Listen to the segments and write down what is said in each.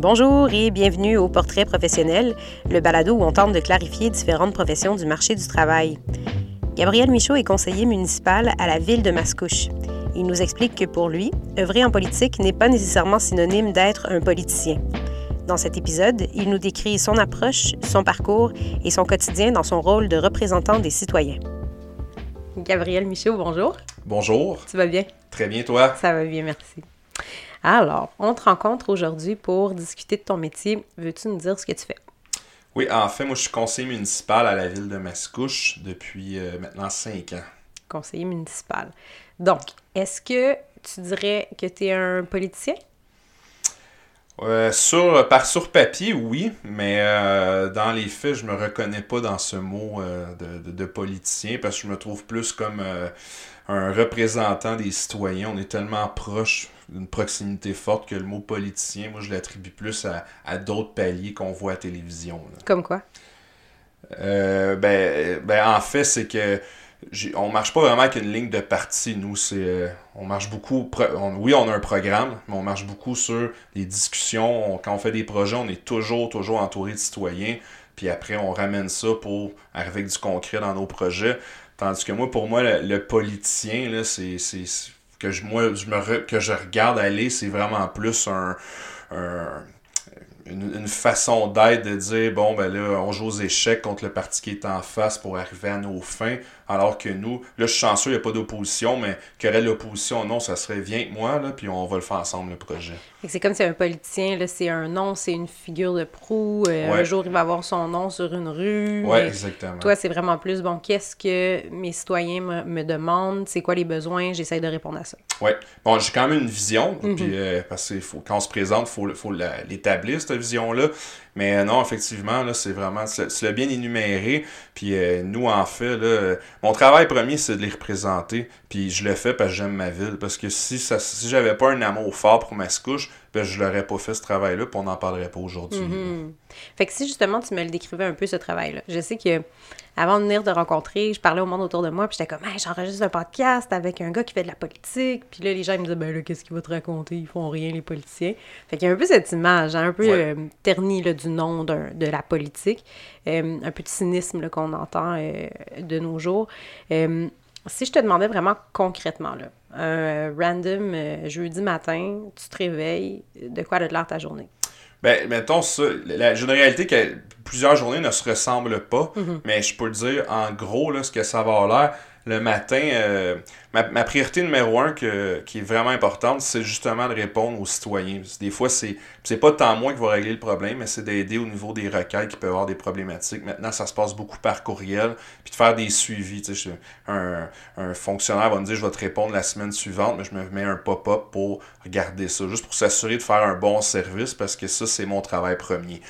Bonjour et bienvenue au Portrait professionnel, le balado où on tente de clarifier différentes professions du marché du travail. Gabriel Michaud est conseiller municipal à la ville de Mascouche. Il nous explique que pour lui, œuvrer en politique n'est pas nécessairement synonyme d'être un politicien. Dans cet épisode, il nous décrit son approche, son parcours et son quotidien dans son rôle de représentant des citoyens. Gabriel Michaud, bonjour. Bonjour. Tu vas bien? Très bien, toi? Ça va bien, merci. Alors, on te rencontre aujourd'hui pour discuter de ton métier. Veux-tu nous dire ce que tu fais? Oui, en fait, moi, je suis conseiller municipal à la ville de Mascouche depuis euh, maintenant cinq ans. Conseiller municipal. Donc, est-ce que tu dirais que tu es un politicien? Euh, sur, par sur papier, oui, mais euh, dans les faits, je me reconnais pas dans ce mot de, de, politicien parce que je me trouve plus comme un représentant des citoyens. On est tellement proche d'une proximité forte que le mot politicien, moi, je l'attribue plus à, d'autres paliers qu'on voit à la télévision. Comme quoi? Euh, ben, ben, en fait, c'est que on marche pas vraiment avec une ligne de parti. Nous, c'est euh, on marche beaucoup. oui, on a un programme, mais on marche beaucoup sur les discussions. quand on fait des projets, on est toujours, toujours entouré de citoyens. Puis après, on ramène ça pour arriver avec du concret dans nos projets. Tandis que moi, pour moi, le, politicien, là, c'est, que je, moi, je me que je regarde aller, c'est vraiment plus un, une, façon d'être de dire bon ben là on joue aux échecs contre le parti qui est en face pour arriver à nos fins alors que nous là je suis chanceux il n'y a pas d'opposition mais qu'il y aurait l'opposition non ça serait viens que moi là puis on va le faire ensemble le projet c'est comme si un politicien, là, c'est un nom, c'est une figure de proue. Euh, un jour, il va avoir son nom sur une rue. Oui, exactement. Toi, c'est vraiment plus, bon, qu'est-ce que mes citoyens me, demandent? C'est quoi les besoins? J'essaie de répondre à ça. Oui. Bon, j'ai quand même une vision. Mhm. Puis, euh, parce que faut, quand on se présente, il faut, faut l'établir, cette vision-là. Mais euh, non, effectivement, là, c'est vraiment, c'est le bien énuméré. Puis nous, en fait, là, mon travail premier, c'est de les représenter. Puis je le fais parce que j'aime ma ville. Parce que si ça, si j'avais pas un amour fort pour ma couche, ben, je l'aurais pas fait ce travail-là, puis on n'en parlerait pas aujourd'hui. Mm-hmm. Fait que si justement tu me le décrivais un peu ce travail-là, je sais que avant de venir te rencontrer, je parlais au monde autour de moi, puis j'étais comme, hey, j'enregistre un podcast avec un gars qui fait de la politique, puis là les gens ils me disaient, ben là, qu'est-ce qu'il va te raconter? Ils font rien, les politiciens. Fait qu'il y a un peu cette image, hein, un peu euh, ternie du nom de la politique, euh, un peu de cynisme qu'on entend euh, de nos jours. si je te demandais vraiment concrètement, là, un random euh, jeudi matin, tu te réveilles, de quoi a l'air ta journée? Ben, mettons ça. La, j'ai une réalité que plusieurs journées ne se ressemblent pas, mm-hmm. mais je peux te dire en gros là, ce que ça va avoir l'air le matin, euh, ma, ma, priorité numéro un qui est vraiment importante, c'est justement de répondre aux citoyens. Des fois, c'est c'est pas tant moi qui va régler le problème, mais c'est d'aider au niveau des requêtes qui peuvent avoir des problématiques. Maintenant, ça se passe beaucoup par courriel, puis de faire des suivis. Un, un fonctionnaire va me dire je vais te répondre la semaine suivante, mais je me mets un pop-up pour regarder ça, juste pour s'assurer de faire un bon service, parce que ça, c'est mon travail premier.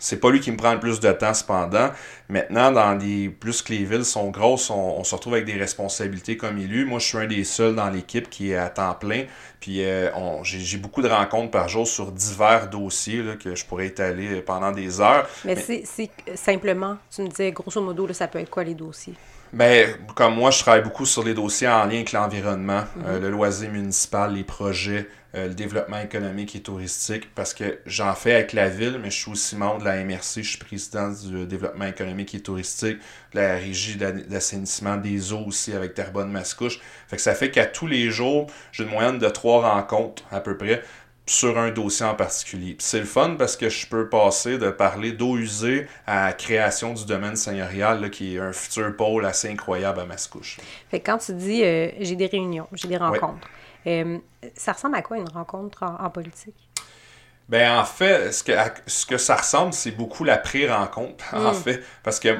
C'est pas lui qui me prend le plus de temps cependant. Maintenant, dans les plus que les villes sont grosses, on, se retrouve avec des responsabilités comme élu. Moi, je suis un des seuls dans l'équipe qui est à temps plein. Puis euh, j'ai beaucoup de rencontres par jour sur divers dossiers que je pourrais étaler pendant des heures. Mais, c'est simplement, tu me disais grosso modo, ça peut être quoi les dossiers? Ben, comme moi, je travaille beaucoup sur les dossiers en lien avec l'environnement, euh, mhm. le loisir municipal, les projets, euh, le développement économique et touristique, parce que j'en fais avec la ville, mais je suis aussi membre de la MRC, je suis président du développement économique et touristique, de la régie d'assainissement des eaux aussi avec Terrebonne-Mascouche. Fait que ça fait qu'à tous les jours, j'ai une moyenne de trois rencontres à peu près sur un dossier en particulier. C'est le fun parce que je peux passer de parler d'eau usée à la création du domaine seigneurial, qui est un futur pôle assez incroyable à Mascouche. Fait quand tu dis euh, j'ai des réunions, j'ai des rencontres, euh, ça ressemble à quoi une rencontre en, politique? Ben en fait, ce que, ce que ça ressemble, c'est beaucoup la pré-rencontre, en hmm. fait. Parce que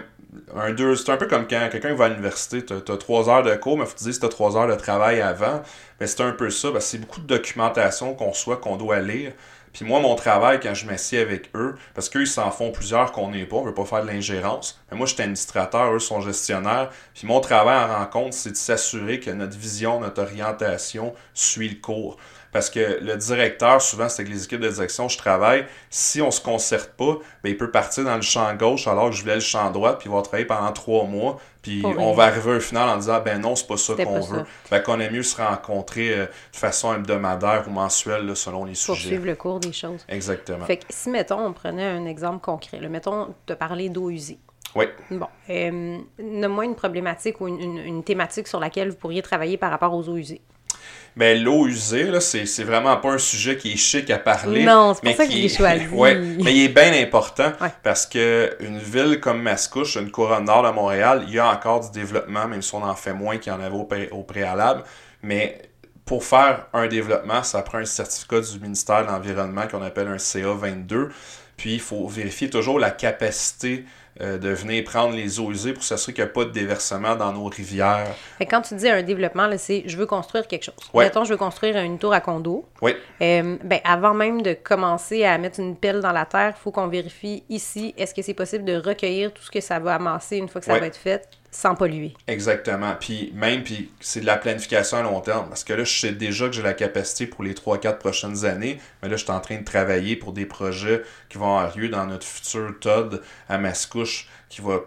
un deux, c'est un peu comme quand quelqu'un va à l'université, tu as, trois heures de cours, mais il faut te dire si tu as trois heures de travail avant. Mais c'est un peu ça, c'est beaucoup de documentation qu'on soit, qu'on doit lire. Puis moi, mon travail, quand je m'assieds avec eux, parce qu'eux, s'en font plusieurs qu'on n'est pas, on veut pas faire de l'ingérence. Mais moi, je suis administrateur, eux sont gestionnaires. Puis mon travail en rencontre, c'est de s'assurer que notre vision, notre orientation suit le cours. Parce que le directeur, souvent, c'est avec les équipes de direction, je travaille. Si on se concerte pas, ben, il peut partir dans le champ gauche alors que je voulais le champ droit, puis il va travailler pendant trois mois. Puis on va arriver au final en disant ben non, c'est pas ça qu'on veut. Fait qu'on aime mieux se rencontrer euh, de façon hebdomadaire ou mensuelle selon les sujets. Pour suivre le cours des choses. Exactement. Fait que si, mettons, on prenait un exemple concret, mettons, te parler d'eau usée. Oui. Bon. Euh, Nomme-moi une problématique ou une, une, thématique sur laquelle vous pourriez travailler par rapport aux eaux usées. Mais l'eau usée, là, c'est, c'est vraiment pas un sujet qui est chic à parler. Non, c'est pour ça qu'il est choisi. ouais, mais il est bien important parce que une ville comme Mascouche, une couronne nord de Montréal, il y a encore du développement, même si on en fait moins qu'il y en avait au, au préalable. Mais pour faire un développement, ça prend un certificat du ministère de l'Environnement qu'on appelle un CA22. Puis il faut vérifier toujours la capacité euh, de venir prendre les eaux usées pour s'assurer qu'il n'y a pas de déversement dans nos rivières. Et quand tu dis un développement, c'est je veux construire quelque chose. Mettons, je veux construire une tour à condo. Oui. Euh, ben, avant même de commencer à mettre une pelle dans la terre, il faut qu'on vérifie ici, est-ce que c'est possible de recueillir tout ce que ça va amasser une fois que ça va être fait? Sans polluer. Exactement. Puis même, puis c'est de la planification à long terme. Parce que là, je sais déjà que j'ai la capacité pour les 3-4 prochaines années. Mais là, je suis en train de travailler pour des projets qui vont avoir lieu dans notre futur TOD à Mascouche, qui va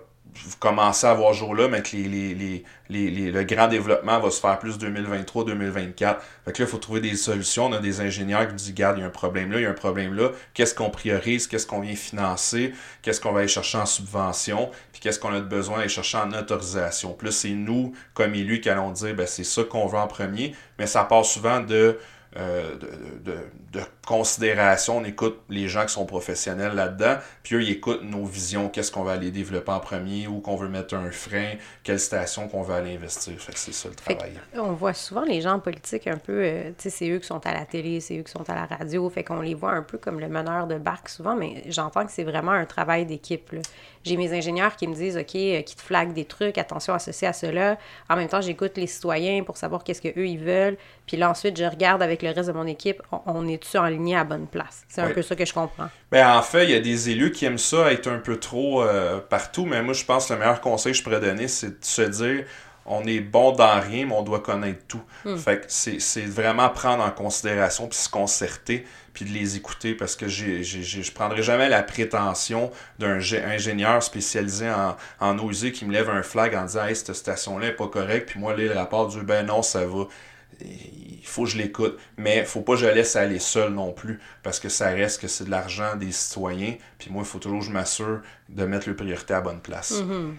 commencer à voir jour là, mais que les, le grand développement va se faire plus 2023-2024. Fait que là, il faut trouver des solutions. On a des ingénieurs qui disent, regarde, il y a un problème là, il y a un problème là. Qu'est-ce qu'on priorise? Qu'est-ce qu'on vient financer? Qu'est-ce qu'on va aller chercher en subvention? Puis qu'est-ce qu'on a besoin d'aller chercher en autorisation? Plus c'est nous, comme élus, qui allons dire, ben, c'est ça qu'on veut en premier. Mais ça part souvent de euh, de, de, considération. On écoute les gens qui sont professionnels là-dedans, puis eux, ils écoutent nos visions, qu'est-ce qu'on va aller développer en premier, où qu'on veut mettre un frein, quelle station qu'on va aller investir? Fait que c'est ça le travail. on voit souvent les gens en politique un peu, euh, tu sais, c'est eux qui sont à la télé, c'est eux qui sont à la radio, fait qu'on les voit un peu comme le meneur de barque souvent, mais j'entends que c'est vraiment un travail d'équipe. J'ai mes ingénieurs qui me disent, OK, euh, qui te flaguent des trucs, attention à ceci, à cela. En même temps, j'écoute les citoyens pour savoir qu'est-ce qu'eux, ils veulent. Puis là, ensuite, je regarde avec le reste de mon équipe, on, est-tu en ligne à bonne place? C'est un peu ça que je comprends. Bien, en fait, il y a des élus qui aiment ça être un peu trop euh, partout, mais moi, je pense que le meilleur conseil que je pourrais donner, c'est de se dire on est bon dans rien, mais on doit connaître tout. Hmm. Fait que c'est vraiment prendre en considération, puis se concerter, puis de les écouter, parce que j'ai je prendrai jamais la prétention d'un ingénieur spécialisé en, en qui me lève un flag en disant « Hey, cette station-là n'est pas correcte », puis moi, là, le rapport du « Ben non, ça va » il faut que je l'écoute. Mais il faut pas que je laisse aller seul non plus, parce que ça reste que c'est de l'argent des citoyens. Puis moi, il faut toujours que je m'assure de mettre le priorité à bonne place. Mm-hmm.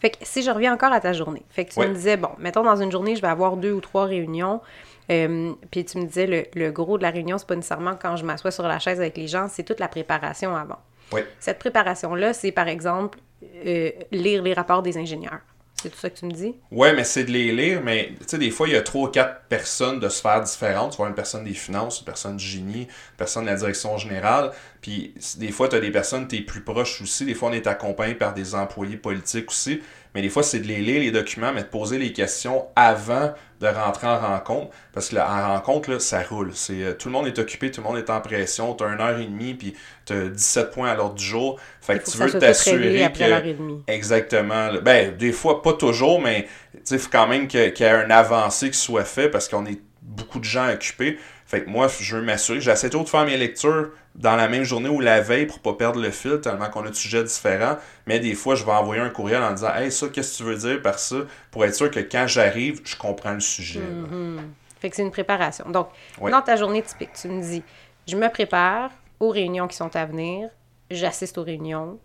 Fait que si je reviens encore à ta journée, fait que tu me disais, bon, mettons dans une journée, je vais avoir deux ou trois réunions. Euh, puis tu me disais, le, le gros de la réunion, c'est pas nécessairement quand je m'assois sur la chaise avec les gens, c'est toute la préparation avant. Oui. Cette préparation-là, c'est par exemple euh, lire les rapports des ingénieurs. C'est tout ça que tu me dis? Oui, mais c'est de les lire, mais tu sais, des fois, il y a trois ou quatre personnes de sphères différentes. Tu vois, une personne des finances, une personne du génie, une personne de la direction générale. Puis des fois, tu as des personnes, tu es plus proche aussi. Des fois, on est accompagné par des employés politiques aussi. Mais des fois, c'est de les lire, les documents, mais de poser les questions avant de rentrer en rencontre. Parce que là, en rencontre, là, ça roule. C'est, euh, tout le monde est occupé, tout le monde est en pression. Tu as une heure et demie, puis tu as 17 points à l'ordre du jour. Fait que tu veux t'assurer que. Exactement. Ben, des fois, pas toujours, mais il faut quand même qu'il y ait un avancé qui soit fait parce qu'on est beaucoup de gens occupés. Fait que moi, je veux m'assurer. J'essaie toujours de faire mes lectures dans la même journée ou la veille pour pas perdre le fil, tellement qu'on a de sujets différents. Mais des fois, je vais envoyer un courriel en disant Hey, ça, qu'est-ce que tu veux dire par ça? Pour être sûr que quand j'arrive, je comprends le sujet. Mm-hmm. Fait que c'est une préparation. Donc, dans ta journée typique, tu me dis Je me prépare aux réunions qui sont à venir, j'assiste aux réunions.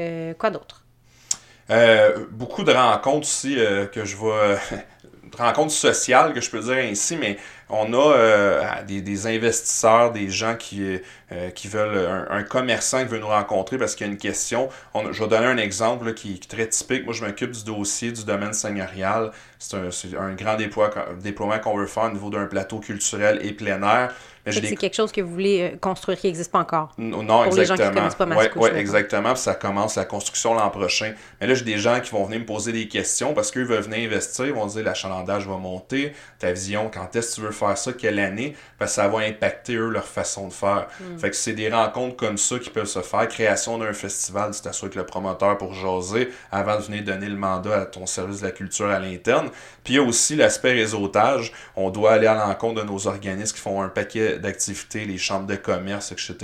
Euh, quoi d'autre? Euh, beaucoup de rencontres aussi euh, que je vois. rencontres sociales, que je peux dire ainsi, mais on a euh, des, investisseurs, des gens qui, euh, qui veulent, un, commerçant qui veut nous rencontrer parce qu'il y a une question. je vais donner un exemple qui, est très typique. Moi, je m'occupe du dossier du domaine seigneurial. C'est un, grand déploiement qu'on veut faire au niveau d'un plateau culturel et plein air. C'est quelque chose que vous voulez euh, construire qui n'existe pas encore. Non, pour exactement. Les gens qui connaissent pas Oui, ouais, exactement. ça commence la construction l'an prochain. Mais là, j'ai des gens qui vont venir me poser des questions parce qu'eux veulent venir investir. Ils vont dire l'achalandage va monter. Ta vision, quand est-ce que tu veux faire faire ça quelle année, parce que ça va impacter, eux, leur façon de faire. Hmm. Fait que c'est des rencontres comme ça qui peuvent se faire. Création d'un festival, tu t'assois avec le promoteur pour jaser avant de venir donner le mandat à ton service de la culture à l'interne. Puis il y a aussi l'aspect réseautage. On doit aller à l'encontre de nos organismes qui font un paquet d'activités, les chambres de commerce, etc.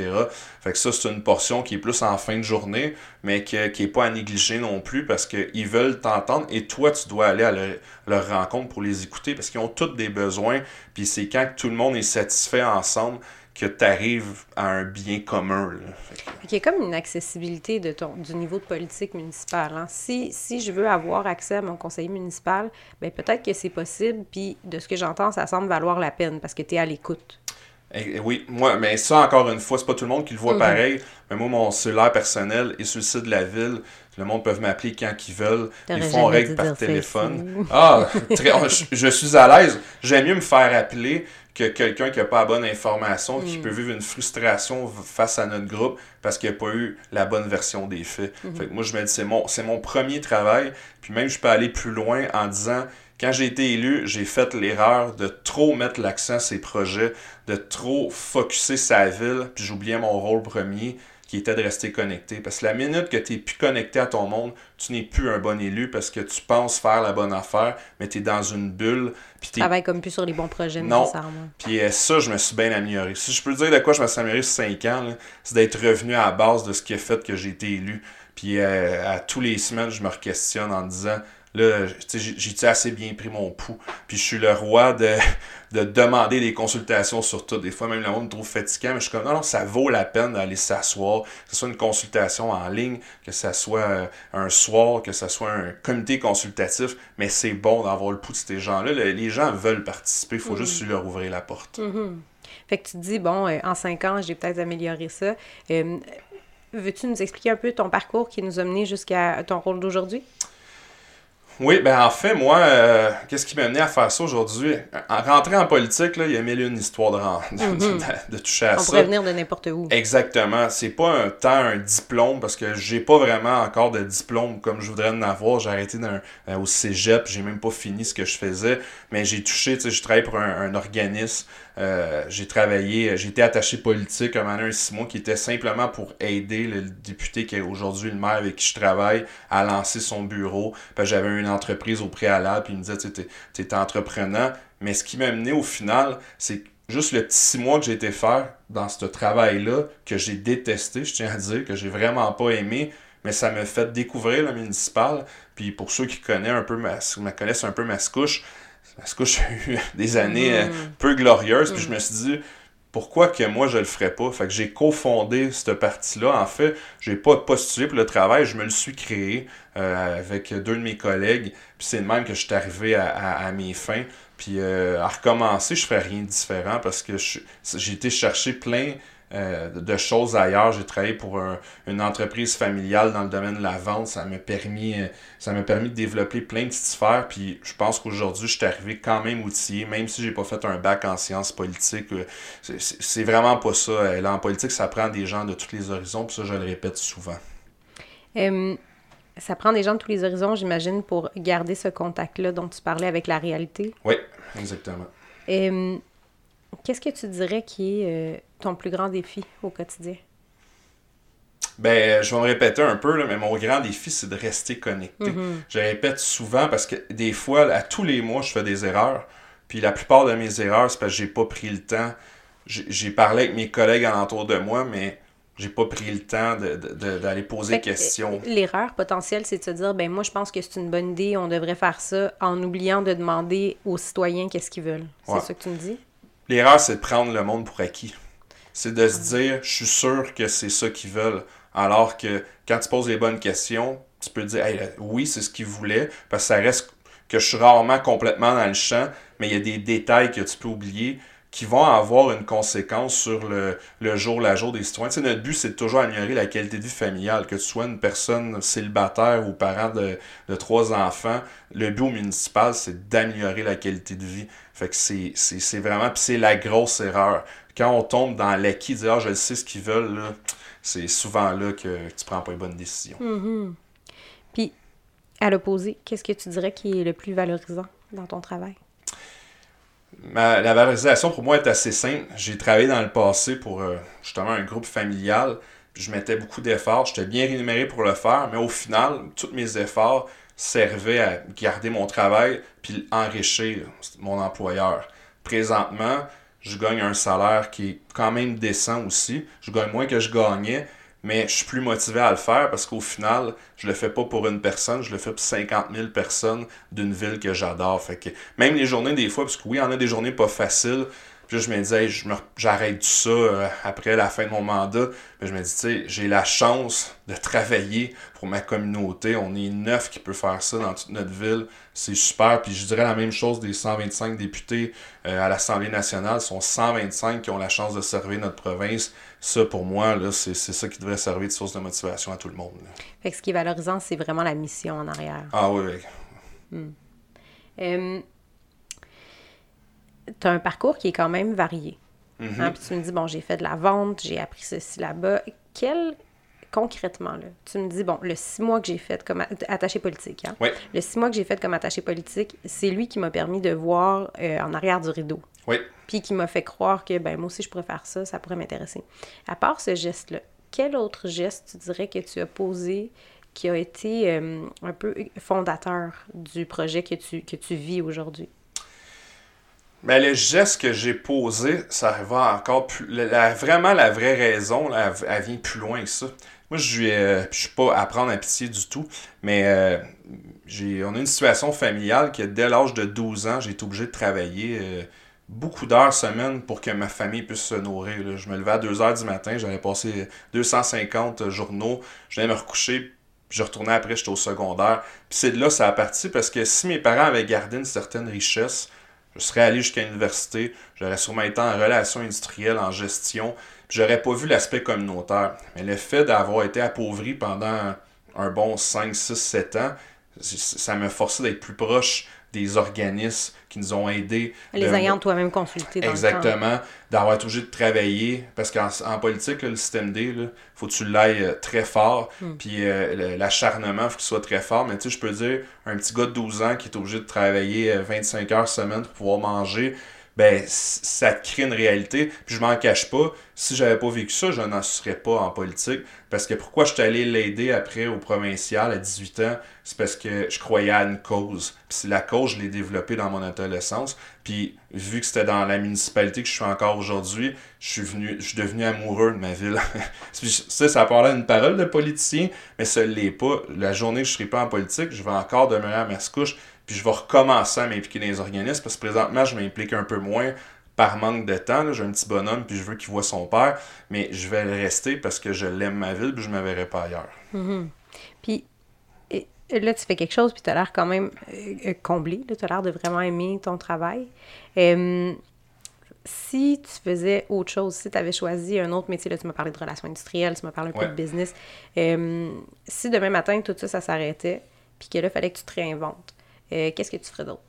Fait que ça, c'est une portion qui est plus en fin de journée, mais qui n'est pas à négliger non plus parce qu'ils veulent t'entendre et toi, tu dois aller à leur, leur rencontre pour les écouter parce qu'ils ont tous des besoins. Puis c'est quand tout le monde est satisfait ensemble que tu arrives à un bien commun. Il y a comme une accessibilité de ton, du niveau de politique municipale. hein. Si, si je veux avoir accès à mon conseiller municipal, ben peut-être que c'est possible, puis de ce que j'entends, ça semble valoir la peine parce que tu es à l'écoute. Et- et oui, moi, mais ça, encore une fois, c'est pas tout le monde qui le voit Mhm. pareil. Mais moi, mon cellulaire personnel est sur le site de la ville. Le monde peut m'appeler quand ils veulent. Ils font règle par téléphone. Ah, très- je, je suis à l'aise. J'aime mieux me faire appeler que quelqu'un qui n'a pas la bonne information, Mm. qui peut vivre une frustration face à notre groupe parce qu'il n'a pas eu la bonne version des faits. Mm-hmm. Fait que moi, je me dis, c'est mon, c'est mon premier travail. Puis même, je peux aller plus loin en disant, quand j'ai été élu, j'ai fait l'erreur de trop mettre l'accent sur ces projets, de trop focuser sa ville, puis j'oubliais mon rôle premier qui était de rester connecté. Parce que la minute que tu n'es plus connecté à ton monde, tu n'es plus un bon élu parce que tu penses faire la bonne affaire, mais tu es dans une bulle. Puis Tu t'es travailles comme plus sur les bons projets Non. nécessairement. puis euh, ça, je me suis bien amélioré. Si je peux dire de quoi je me suis amélioré sur 5 ans, c'est d'être revenu à la base de ce qui a fait que j'ai été élu. Puis euh, à tous les semaines, je me questionne en disant, là, j'ai- assez bien pris mon pouls? Puis je suis le roi de, de demander des consultations sur tout. Des fois, même le monde me trouve fatigant, mais je suis comme, non, non, ça vaut la peine d'aller s'asseoir, que ce soit une consultation en ligne, que ce soit euh, un soir, que ce soit un comité consultatif, mais c'est bon d'avoir le pouls de ces gens-là. Le- Les gens veulent participer, il faut juste leur ouvrir la porte. Fait que tu te dis, bon, euh, en cinq ans, j'ai peut-être amélioré ça. Euh, Veux-tu nous expliquer un peu ton parcours qui nous a mené jusqu'à ton rôle d'aujourd'hui? Oui, ben en fait, moi, euh, qu'est-ce qui m'a amené à faire ça aujourd'hui? En rentrant en politique, là, il y a mille et une histoires de, ren- de, de toucher à On ça. pourrait venir de n'importe où. Exactement. C'est pas un temps un diplôme parce que j'ai pas vraiment encore de diplôme comme je voudrais en avoir. J'ai arrêté d'un- euh, au cégep, j'ai même pas fini ce que je faisais, mais j'ai touché, tu sais, je travaille pour un, un organisme. Euh, j'ai travaillé, j'ai été attaché politique moment, un six mois qui était simplement pour aider le député qui est aujourd'hui le maire avec qui je travaille à lancer son bureau. J'avais une entreprise au préalable, puis il me disait, tu t'es entreprenant. Mais ce qui m'a mené au final, c'est juste le petit six mois que j'ai été faire dans ce travail-là, que j'ai détesté, je tiens à dire, que j'ai vraiment pas aimé, mais ça m'a fait découvrir le municipal. Puis pour ceux qui connaissent un peu ma, connaissent un peu Mascouche, Mascouche a eu des années euh, peu glorieuses, puis je me suis dit, pourquoi que moi je le ferais pas? Fait que j'ai cofondé cette partie-là. En fait, j'ai pas postulé pour le travail, je me le suis créé euh, avec deux de mes collègues. Puis c'est de même que je suis arrivé à, à- à mes fins. Puis euh, à recommencer, je ferais rien de différent parce que j'ai été chercher plein euh, de- choses ailleurs. J'ai travaillé pour un- une entreprise familiale dans le domaine de la vente. Ça m'a permis, euh, ça m'a permis de développer plein de petites sphères. Puis je pense qu'aujourd'hui, je suis arrivé quand même outillé, même si j'ai pas fait un bac en sciences politiques. euh, c'est- vraiment pas ça. Là, en politique, ça prend des gens de tous les horizons. Puis ça, je le répète souvent. Ça prend des gens de tous les horizons, j'imagine, pour garder ce contact-là dont tu parlais avec la réalité. Oui, exactement. Euh, Qu'est-ce que tu dirais qui est euh, ton plus grand défi au quotidien? Ben, je vais me répéter un peu, là, mais mon grand défi, c'est de rester connecté. Je répète souvent parce que des fois, à tous les mois, je fais des erreurs. Puis la plupart de mes erreurs, c'est parce que j'ai pas pris le temps. J'ai parlé avec mes collègues alentour de moi, mais j'ai pas pris le temps d'aller poser que, questions. euh, L'erreur potentielle, c'est de se dire, ben moi, je pense que c'est une bonne idée, on devrait faire ça, en oubliant de demander aux citoyens qu'est-ce qu'ils veulent. C'est Ouais. ça que tu me dis? L'erreur, c'est de prendre le monde pour acquis. C'est de se dire, je suis sûr que c'est ça qu'ils veulent. Alors que quand tu poses les bonnes questions, tu peux dire, oui, c'est ce qu'ils voulaient, parce que ça reste que je suis rarement complètement dans le champ, mais il y a des détails que tu peux oublier qui vont avoir une conséquence sur le, jour la jour des citoyens. Notre but, c'est toujours améliorer la qualité de vie familiale, que tu sois une personne célibataire ou parent de, de trois enfants. Le but au municipal, c'est d'améliorer la qualité de vie. Fait que c'est, c'est, c'est vraiment, puis c'est la grosse erreur. Quand on tombe dans l'acquis, dire, ah, je sais ce qu'ils veulent, c'est souvent là que tu prends pas les bonnes décisions. Puis, à l'opposé, qu'est-ce que tu dirais qui est le plus valorisant dans ton travail? la valorisation pour moi est assez simple. J'ai travaillé dans le passé pour euh, justement un groupe familial. je mettais beaucoup d'efforts. J'étais bien rémunéré pour le faire, mais au final, tous mes efforts servaient à garder mon travail puis enrichir mon employeur. Présentement, je gagne un salaire qui est quand même décent aussi. Je gagne moins que je gagnais, mais je suis plus motivé à le faire parce qu'au final, je le fais pas pour une personne, je le fais pour 50 000 personnes d'une ville que j'adore. Fait que même les journées, des fois, parce que oui, il en a des journées pas faciles, puis je me disais, j'arrête tout ça euh, après la fin de mon mandat. Puis je me dis, tu sais, j'ai la chance de travailler pour ma communauté. On est neuf qui peut faire ça dans toute notre ville. C'est super. Puis je dirais la même chose des 125 députés euh, à l'Assemblée nationale. Ce sont 125 qui ont la chance de servir notre province. Ça, pour moi, là, c'est, ça qui devrait servir de source de motivation à tout le monde. Fait que ce qui est valorisant, c'est vraiment la mission en arrière. Ah oui, oui. Hmm tu as un parcours qui est quand même varié. Mhm. Hein, puis tu me dis, bon, j'ai fait de la vente, j'ai appris ceci là-bas. Quel, concrètement, là, tu me dis, bon, le six mois que j'ai fait comme attaché politique, hein? le six mois que j'ai fait comme attaché politique, c'est lui qui m'a permis de voir euh, en arrière du rideau. Oui. Puis qui m'a fait croire que, ben, moi aussi, je pourrais faire ça, ça pourrait m'intéresser. À part ce geste-là, quel autre geste tu dirais que tu as posé qui a été euh, un peu fondateur du projet que tu, que tu vis aujourd'hui? Mais le geste que j'ai posé, ça va encore plus. vraiment, la vraie raison, elle, vient plus loin que ça. Moi, je ne euh, suis pas à prendre à pitié du tout, mais euh, j'ai, on a une situation familiale que dès l'âge de 12 ans, j'ai été obligé de travailler euh, beaucoup d'heures semaine pour que ma famille puisse se nourrir. Je me levais à 2 heures du matin, j'allais passer 250 journaux, j'allais me recoucher, je retournais après, j'étais au secondaire. Puis c'est de là ça a parti parce que si mes parents avaient gardé une certaine richesse, je serais allé jusqu'à l'université, j'aurais sûrement été en relations industrielles, en gestion, j'aurais pas vu l'aspect communautaire. Mais le fait d'avoir été appauvri pendant un bon 5, 6, 7 ans, ça m'a forcé d'être plus proche des organismes qui nous ont aidés. Les ayant toi-même consultés. Exactement. D'avoir été obligé de travailler. Parce qu'en politique, le système D, il faut que tu l'ailles euh, très fort. Hmm. Puis euh, l'acharnement, il faut qu'il soit très fort. Mais tu sais, je peux dire, un petit gars de 12 ans qui est obligé de travailler 25 euh, heures semaine pour pouvoir manger, ben ça crée une réalité. Puis je m'en cache pas, si j'avais pas vécu ça, je n'en serais pas en politique. Parce que pourquoi je suis allé l'aider après au provincial à 18 ans, c'est parce que je croyais à une cause. Puis la cause, je l'ai développée dans mon adolescence. Puis vu que c'était dans la municipalité que je suis encore aujourd'hui, je suis venu, je suis devenu amoureux de ma ville. ça, ça parlait d'une parole de politicien, mais ça l'est pas. La journée que je serai pas en politique, je vais encore demeurer à Mascouche puis je vais recommencer à m'impliquer dans les organismes parce que présentement, je m'implique un peu moins par manque de temps. J'ai un petit bonhomme, puis je veux qu'il voit son père, mais je vais rester parce que je l'aime ma ville, puis je ne me verrai pas ailleurs. Mm-hmm. Puis là, tu fais quelque chose, puis tu as l'air quand même euh, comblé. Tu as l'air de vraiment aimer ton travail. si tu faisais autre chose, si tu avais choisi un autre métier, là, tu m'as parlé de relations industrielles, tu m'as parlé un peu de business. si demain matin, tout ça, ça s'arrêtait, puis que là, il fallait que tu te réinventes, euh, qu'est-ce que tu ferais d'autre?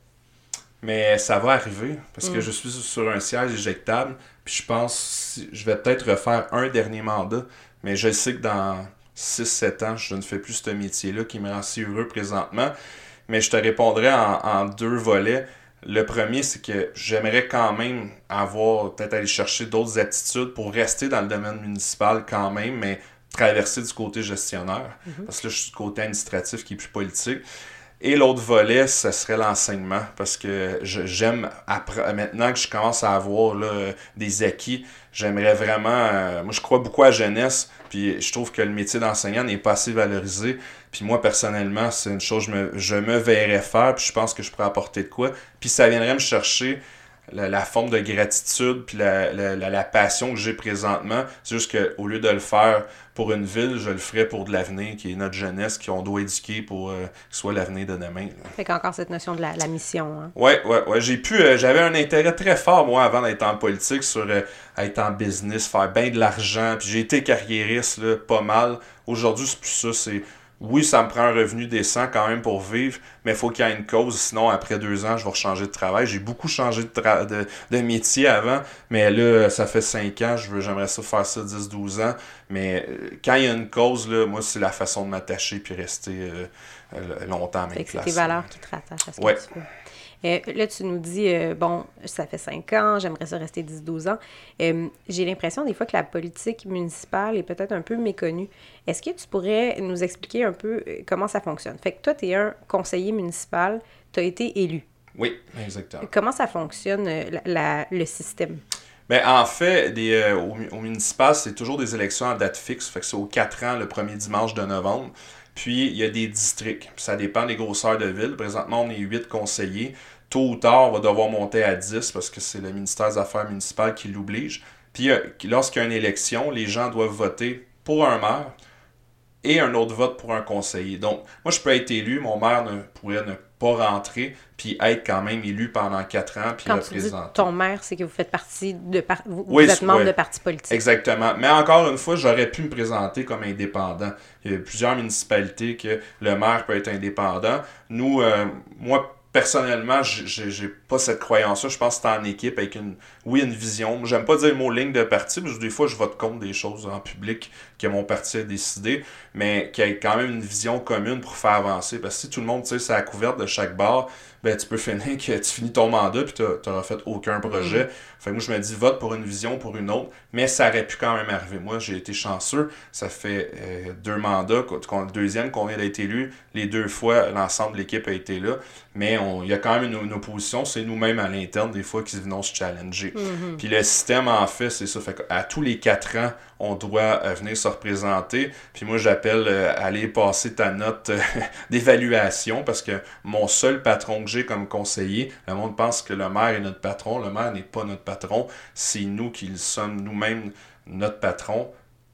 Mais ça va arriver parce que mm. je suis sur un siège éjectable. Puis je pense je vais peut-être refaire un dernier mandat. Mais je sais que dans 6-7 ans, je ne fais plus ce métier-là qui me rend si heureux présentement. Mais je te répondrai en, deux volets. Le premier, c'est que j'aimerais quand même avoir, peut-être aller chercher d'autres aptitudes pour rester dans le domaine municipal quand même, mais traverser du côté gestionnaire. Mm-hmm. Parce que là, je suis du côté administratif qui est plus politique. Et l'autre volet, ce serait l'enseignement, parce que j'aime, maintenant que je commence à avoir là, des acquis, j'aimerais vraiment, euh, moi je crois beaucoup à jeunesse, puis je trouve que le métier d'enseignant n'est pas assez valorisé. Puis moi, personnellement, c'est une chose je me, je me verrais faire, puis je pense que je pourrais apporter de quoi. Puis ça viendrait me chercher la, forme de gratitude puis la, la, la passion que j'ai présentement. C'est juste qu'au lieu de le faire pour une ville, je le ferais pour de l'avenir, qui est notre jeunesse, qu'on doit éduquer pour euh, que soit l'avenir de demain. Fait qu'encore cette notion de la, mission. Hein? Ouais, ouais, ouais. J'ai pu, euh, j'avais un intérêt très fort, moi, avant d'être en politique, sur euh, être en business, faire bien de l'argent. Puis j'ai été carriériste, là, pas mal. Aujourd'hui, c'est plus ça, c'est oui, ça me prend un revenu décent quand même pour vivre, mais il faut qu'il y ait une cause, sinon après deux ans, je vais changer de travail. J'ai beaucoup changé de, de, métier avant, mais là, ça fait cinq ans, je veux, j'aimerais ça faire ça 10-12 ans. Mais euh, quand il y a une cause, là, moi, c'est la façon de m'attacher puis rester euh, longtemps à mes C'est tes valeurs qui te rattachent à ce que tu Euh, là, tu nous dis, euh, bon, ça fait cinq ans, j'aimerais ça rester 10-12 ans. Euh, j'ai l'impression des fois que la politique municipale est peut-être un peu méconnue. Est-ce que tu pourrais nous expliquer un peu comment ça fonctionne? Fait que toi, tu es un conseiller municipal, tu as été élu. Oui, exactement. Comment ça fonctionne, le système? Bien, en fait, des, au, municipal, c'est toujours des élections à date fixe. Fait que c'est aux 4 ans, le premier dimanche de novembre. Puis, il y a des districts. Ça dépend des grosseurs de ville. Présentement, on est 8 conseillers. Tôt ou tard, on va devoir monter à 10 parce que c'est le ministère des Affaires municipales qui l'oblige. Puis, euh, lorsqu'il y a une élection, les gens doivent voter pour un maire et un autre vote pour un conseiller. Donc, moi, je peux être élu, mon maire ne pourrait ne pas rentrer, puis être quand même élu pendant quatre ans, puis Quand ton maire, c'est que vous faites partie de... Vous, êtes membre de parti politique. Exactement. Mais encore une fois, j'aurais pu me présenter comme indépendant. Il y a plusieurs municipalités que le maire peut être indépendant. Nous, euh, moi, personnellement, j'ai pas cette croyance-là. Je pense que c'est en équipe avec une, oui, une vision. J'aime pas dire le mot ligne de parti, parce que des fois, je vote contre des choses en public que mon parti a décidé, mais qui a quand même une vision commune pour faire avancer. Parce que si tout le monde, tu sais, c'est la couverte de chaque bar, ben, tu peux finir que tu finis ton mandat puis tu n'auras fait aucun projet. Mm. Fait que moi, je me dis, vote pour une vision, pour une autre, mais ça aurait pu quand même arriver. Moi, j'ai été chanceux. Ça fait euh, deux mandats, le deuxième qu'on vient d'être élu. Les deux fois, l'ensemble de l'équipe a été là. Mais il y a quand même une, opposition. C'est nous-mêmes à l'interne, des fois, qui venons se challenger. Mm-hmm. Puis le système, en fait, c'est ça. Fait à tous les quatre ans, on doit euh, venir se représenter. Puis moi, j'appelle euh, aller passer ta note d'évaluation parce que mon seul patron que j'ai comme conseiller, le monde pense que le maire est notre patron. Le maire n'est pas notre patron. C'est nous qui sommes nous-mêmes notre patron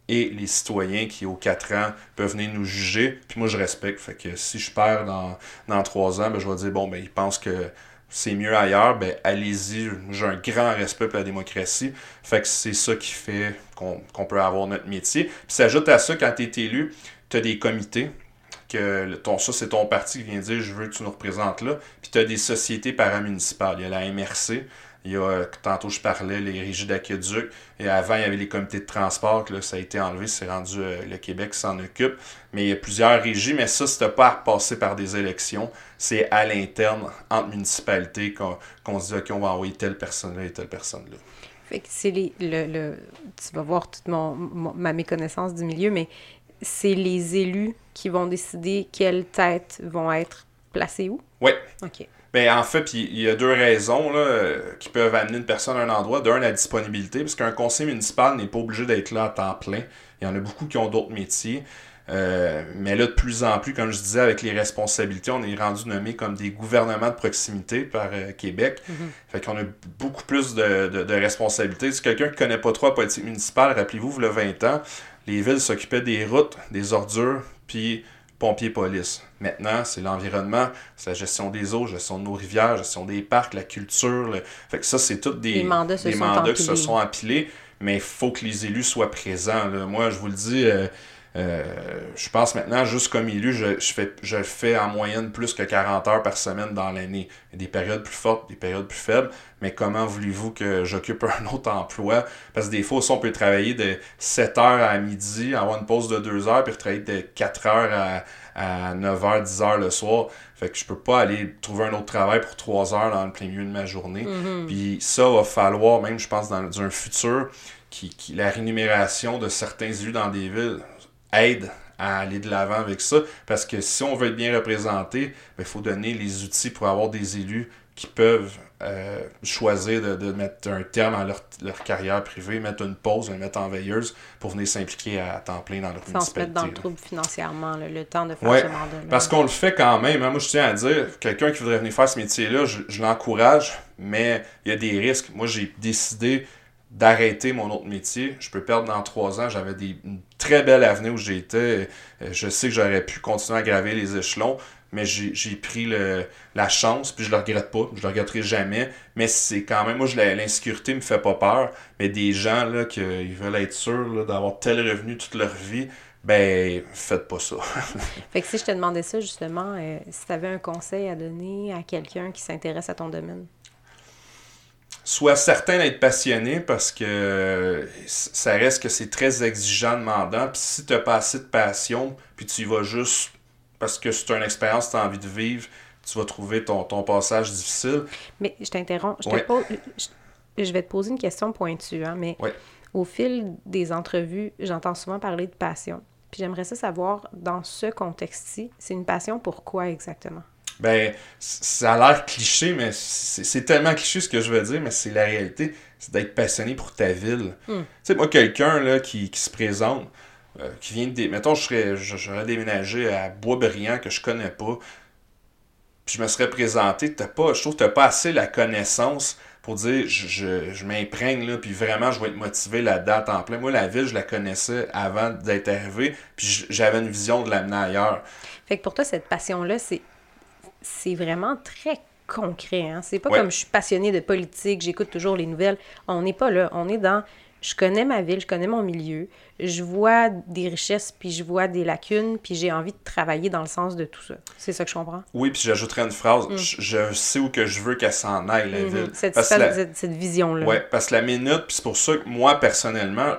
et les citoyens qui, aux 4 ans, peuvent venir nous juger. Puis moi, je respecte. Fait que si je perds dans, dans 3 ans, ben, je vais dire, bon, ben, ils pensent que c'est mieux ailleurs, ben allez-y. J'ai un grand respect pour la démocratie. Fait que c'est ça qui fait qu'on peut avoir notre métier. Puis s'ajoute à ça, quand tu es élu, tu as des comités. Que ton, ça, c'est ton parti qui vient dire je veux que tu nous représentes là. Puis tu as des sociétés paramunicipales. Il y a la MRC, il y a, tantôt je parlais, les régies d'aqueduc. Et avant, il y avait les comités de transport, que là, ça a été enlevé, c'est rendu euh, le Québec qui s'en occupe. Mais il y a plusieurs régies, mais ça, c'était pas à repasser par des élections. C'est à l'interne, entre municipalités, qu'on se dit, OK, on va envoyer telle personne-là et telle personne-là. Fait que c'est les, le, tu vas voir toute mon, ma méconnaissance du milieu, mais c'est les élus qui vont décider quelles têtes vont être placées où? Oui. OK. Ben, en fait, il y a deux raisons là, qui peuvent amener une personne à un endroit. D'un, la disponibilité, parce qu'un conseil municipal n'est pas obligé d'être là à temps plein. Il y en a beaucoup qui ont d'autres métiers. Euh, mais là, de plus en plus, comme je disais, avec les responsabilités, on est rendu nommé comme des gouvernements de proximité par euh, Québec. Mm-hmm. Fait qu'on a beaucoup plus de, de, responsabilités. Si quelqu'un qui ne connaît pas trop la politique municipale, rappelez-vous, vous le 20 ans, les villes s'occupaient des routes, des ordures, puis pompiers-police. Maintenant, c'est l'environnement, c'est la gestion des eaux, gestion de nos rivières, gestion des parcs, la culture. Fait que ça, c'est tous des, mandats, qui se sont empilés, mais il faut que les élus soient présents. Moi, je vous le dis, euh, je pense maintenant, juste comme élu, je, je, fais, je fais en moyenne plus que 40 heures par semaine dans l'année. Des périodes plus fortes, des périodes plus faibles, mais comment voulez-vous que j'occupe un autre emploi? Parce que des fois, on peut travailler de 7 heures à midi, avoir une pause de 2 heures, puis travailler de 4 heures à, 9 h, 10 heures le soir. Fait que je peux pas aller trouver un autre travail pour 3 heures dans le plein milieu de ma journée. Mm-hmm. Puis ça va falloir, même je pense, dans un futur, qui, qui, la rémunération de certains élus dans des villes aide à aller de l'avant avec ça. Parce que si on veut être bien représenté, il ben, faut donner les outils pour avoir des élus qui peuvent euh, choisir de, mettre un terme à leur, carrière privée, mettre une pause, les mettre en veilleuse pour venir s'impliquer à temps plein dans leur Sans se mettre dans le trouble financièrement, le temps de faire ce mandat. Parce qu'on le fait quand même. Hein. Moi, je tiens à dire, quelqu'un qui voudrait venir faire ce métier-là, je, je l'encourage, mais il y a des risques. Moi, j'ai décidé d'arrêter mon autre métier. Je peux perdre dans trois ans. J'avais des, une très belle avenir où j'étais. Euh, je sais que j'aurais pu continuer à graver les échelons, mais j'ai pris la chance, puis je le regrette pas. Je le regretterai jamais. Mais c'est quand même, moi, l'insécurité me fait pas peur. Mais des gens qui veulent être sûrs d'avoir tel revenu toute leur vie, ben, faites pas ça. fait que si je te demandais ça, justement, euh, si tu avais un conseil à donner à quelqu'un qui s'intéresse à ton domaine, sois certain d'être passionné parce que ça reste que c'est très exigeant, demandant. Puis si tu n'as pas assez de passion, puis tu y vas juste parce que c'est une expérience que tu as envie de vivre, tu vas trouver ton, ton passage difficile. Mais je t'interromps. Je, te pose, je, je, vais te poser une question pointue, hein, mais au fil des entrevues, j'entends souvent parler de passion. Puis j'aimerais ça savoir, dans ce contexte-ci, c'est une passion pour quoi exactement? Ben, ça a l'air cliché, mais c'est tellement cliché ce que je veux dire, mais c'est la réalité. C'est d'être passionné pour ta ville. Hmm. Tu sais, moi, quelqu'un là qui, qui, se présente, euh, qui vient de. Mettons, je serais, j'aurais déménagé à Boisbriand que je connais pas, puis je me serais présenté, as pas, je trouve que tu pas assez la connaissance pour dire je, je, je m'imprègne là, puis vraiment je vais être motivé là-dedans en plein. Moi, la ville, je la connaissais avant d'être arrivé, puis j'avais une vision de l'amener ailleurs. Fait que pour toi, cette passion-là, c'est, c'est vraiment très concret. Hein? C'est pas comme je suis passionné de politique, j'écoute toujours les nouvelles. On n'est pas là. On est dans je connais ma ville, je connais mon milieu, je vois des richesses, puis je vois des lacunes, puis j'ai envie de travailler dans le sens de tout ça. C'est ça que je comprends? Oui, puis j'ajouterais une phrase, mm. je, sais où que je veux qu'elle s'en aille, la mm-hmm. ville. Cette, cette, vision-là. Oui, parce que la minute, puis c'est pour ça que moi, personnellement,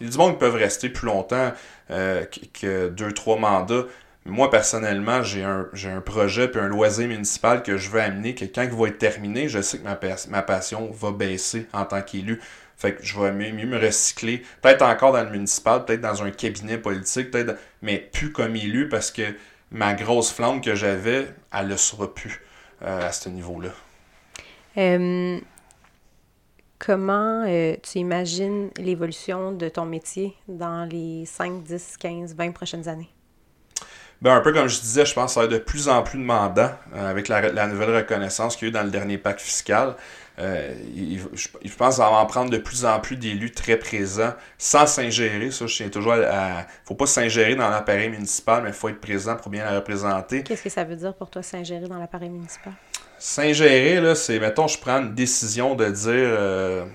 du monde qui peuvent rester plus longtemps euh, que deux, trois mandats. Moi, personnellement, j'ai un, projet puis un loisir municipal que je veux amener, que quand il va être terminé, je sais que ma, passion va baisser en tant qu'élu. Fait que je vais mieux, me recycler. Peut-être encore dans le municipal, peut-être dans un cabinet politique, peut-être, mais plus comme élu parce que ma grosse flamme que j'avais, elle ne sera plus euh, à ce niveau-là. comment euh, tu imagines l'évolution de ton métier dans les 5, 10, 15, 20 prochaines années? Ben, un peu comme je disais, je pense que ça va être de plus en plus demandant euh, avec la, la, nouvelle reconnaissance qu'il y a eu dans le dernier pacte fiscal. Euh, je, pense qu'on va en prendre de plus en plus d'élus très présents sans s'ingérer. Ça, je tiens toujours à. faut pas s'ingérer dans l'appareil municipal, mais il faut être présent pour bien la représenter. Qu'est-ce que ça veut dire pour toi, s'ingérer dans l'appareil municipal? S'ingérer, là, c'est, mettons, je prends une décision de dire. Euh,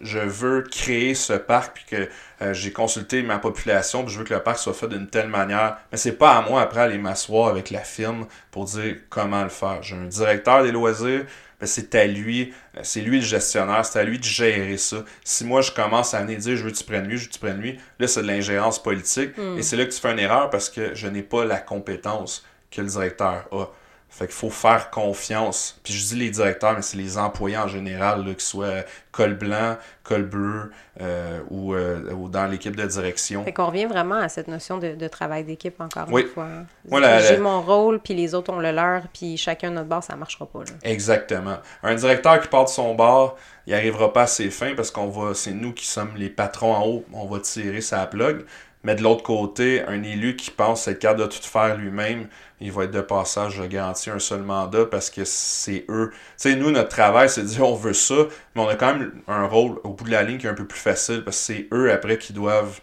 je veux créer ce parc, puis que euh, j'ai consulté ma population, puis je veux que le parc soit fait d'une telle manière. Mais c'est pas à moi après aller m'asseoir avec la firme pour dire comment le faire. J'ai un directeur des loisirs, ben, c'est à lui, euh, c'est lui le gestionnaire, c'est à lui de gérer ça. Si moi je commence à venir dire je veux que tu prennes lui, je veux que tu prennes lui, là c'est de l'ingérence politique hmm. et c'est là que tu fais une erreur parce que je n'ai pas la compétence que le directeur a. Fait qu'il faut faire confiance. Puis je dis les directeurs, mais c'est les employés en général, là, qu'ils soient col blanc, col bleu euh, ou, euh, ou, dans l'équipe de direction. Fait qu'on revient vraiment à cette notion de, de travail d'équipe encore une fois. Hein. J'ai mon rôle, puis les autres ont le leur, puis chacun notre bord, ça marchera pas. Là. Exactement. Un directeur qui part de son bord, il arrivera pas à ses fins parce qu'on va, c'est nous qui sommes les patrons en haut, on va tirer sa plug. Mais de l'autre côté, un élu qui pense être capable de tout faire lui-même, il va être de passage, je garantis, un seul mandat parce que c'est eux. Tu sais, nous, notre travail, c'est de dire on veut ça, mais on a quand même un rôle au bout de la ligne qui est un peu plus facile parce que c'est eux après qui doivent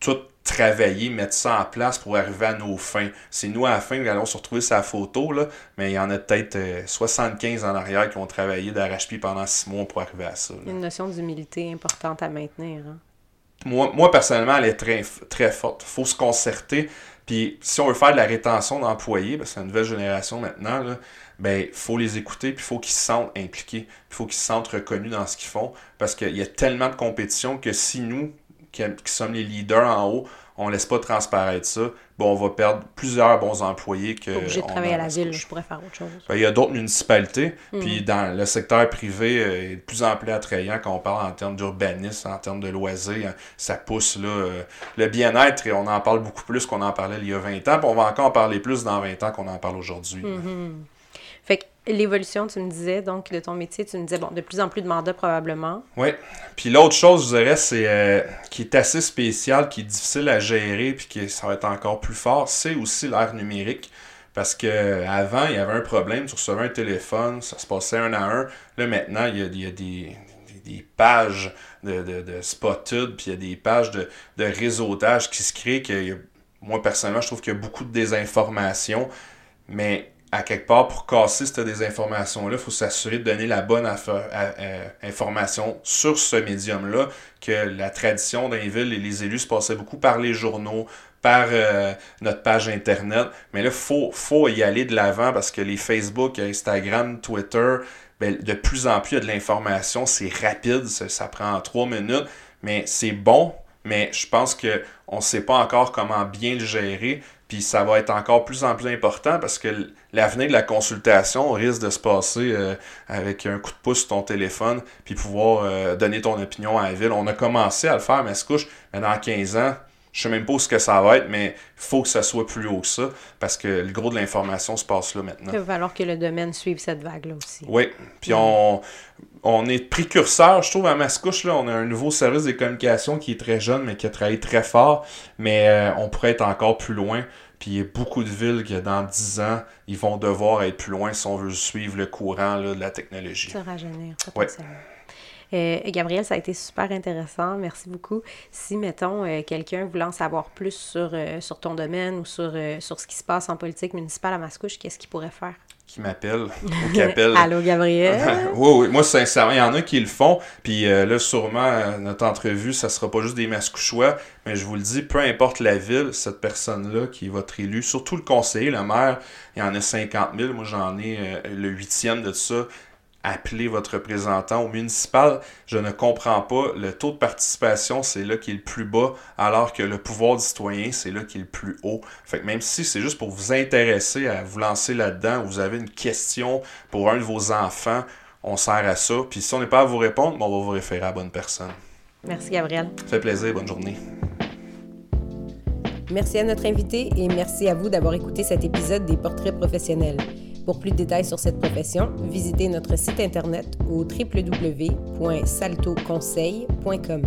tout travailler, mettre ça en place pour arriver à nos fins. C'est nous à la fin qui allons se retrouver sa photo, là, mais il y en a peut-être 75 euh, en arrière qui ont travaillé d'arrache-pied pendant six mois pour arriver à ça. Une notion d'humilité importante à maintenir. Hein? moi, moi, personnellement, elle est très, très forte. Il faut se concerter. Puis si on veut faire de la rétention d'employés, parce que c'est une nouvelle génération maintenant, il ben, faut les écouter, puis il faut qu'ils se sentent impliqués, il faut qu'ils se sentent reconnus dans ce qu'ils font, parce qu'il y a tellement de compétition que si nous, qui sommes les leaders en haut, on laisse pas transparaître ça, bon, on va perdre plusieurs bons employés. Que obligé de travailler à la ville, je pourrais faire autre chose. Ben, il y a d'autres municipalités, hmm. puis dans le secteur privé euh, est de plus en plus attrayant quand on parle en termes d'urbanisme, en termes de loisirs, hein, ça pousse là, euh, le bien-être, et on en parle beaucoup plus qu'on en parlait il y a 20 ans, puis on va encore en parler plus dans 20 ans qu'on en parle aujourd'hui. Hmm. L'évolution, tu me disais, donc, de ton métier, tu me disais, bon, de plus en plus de mandats probablement. Oui. Puis l'autre chose, je dirais, c'est euh, qui est assez spécial, qui est difficile à gérer, puis qui ça va être encore plus fort, c'est aussi l'ère numérique. Parce que avant, il y avait un problème, tu recevais un téléphone, ça se passait un à un. Là, maintenant, il y a, il y a des, des, pages de, de, de Spotted, puis il y a des pages de, de réseautage qui se créent. Que, moi, personnellement, je trouve qu'il y a beaucoup de désinformation. Mais à quelque part, pour casser cette désinformation-là, il faut s'assurer de donner la bonne information sur ce médium-là, que la tradition d'un ville et les élus se passaient beaucoup par les journaux, par euh, notre page Internet. Mais là, il faut, faut y aller de l'avant parce que les Facebook, Instagram, Twitter, ben, de plus en plus, il y a de l'information, c'est rapide, ça, ça prend trois minutes, mais c'est bon mais je pense qu'on ne sait pas encore comment bien le gérer. Puis ça va être encore plus en plus important parce que l'avenir de la consultation risque de se passer euh, avec un coup de pouce sur ton téléphone, puis pouvoir euh, donner ton opinion à la ville. On a commencé à le faire, mais ce couche, mais dans 15 ans, je sais même pas où ce que ça va être, mais il faut que ça soit plus haut que ça, parce que le gros de l'information se passe là maintenant. Il va falloir que le domaine suive cette vague-là aussi. Oui, puis on, on est précurseur, je trouve, à Mascouche, là, on a un nouveau service des communications qui est très jeune, mais qui a travaillé très fort, mais euh, on pourrait être encore plus loin. Puis il y a beaucoup de villes que dans 10 ans, ils vont devoir être plus loin si on veut suivre le courant là, de la technologie. Ça rajeunir, potentiellement. Euh, Gabriel, ça a été super intéressant. Merci beaucoup. Si, mettons, euh, quelqu'un voulait en savoir plus sur, euh, sur ton domaine ou sur, sur ce qui se passe en politique municipale à Mascouche, qu'est-ce qu'il pourrait faire? Qui m'appelle ou qui appelle? Allô, Gabriel? oui, oui. Moi, sincèrement, il y en a qui le font. Puis là, sûrement, notre entrevue, ça sera pas juste des Mascouchois. Mais je vous le dis, peu importe la ville, cette personne-là qui va être élue, surtout le conseiller, le maire, il y en a 50 000. Moi, j'en ai le huitième de ça appelez votre représentant au municipal. Je ne comprends pas. Le taux de participation, c'est là qui est le plus bas, alors que le pouvoir du citoyen, c'est là qui est le plus haut. Fait que même si c'est juste pour vous intéresser à vous lancer là-dedans, vous avez une question pour un de vos enfants, on sert à ça. Puis si on n'est pas à vous répondre, on va vous référer à la bonne personne. Merci, Gabriel. Ça fait plaisir. Bonne journée. Merci à notre invité et merci à vous d'avoir écouté cet épisode des Portraits professionnels. Pour plus de détails sur cette profession, visitez notre site internet au www.saltoconseil.com.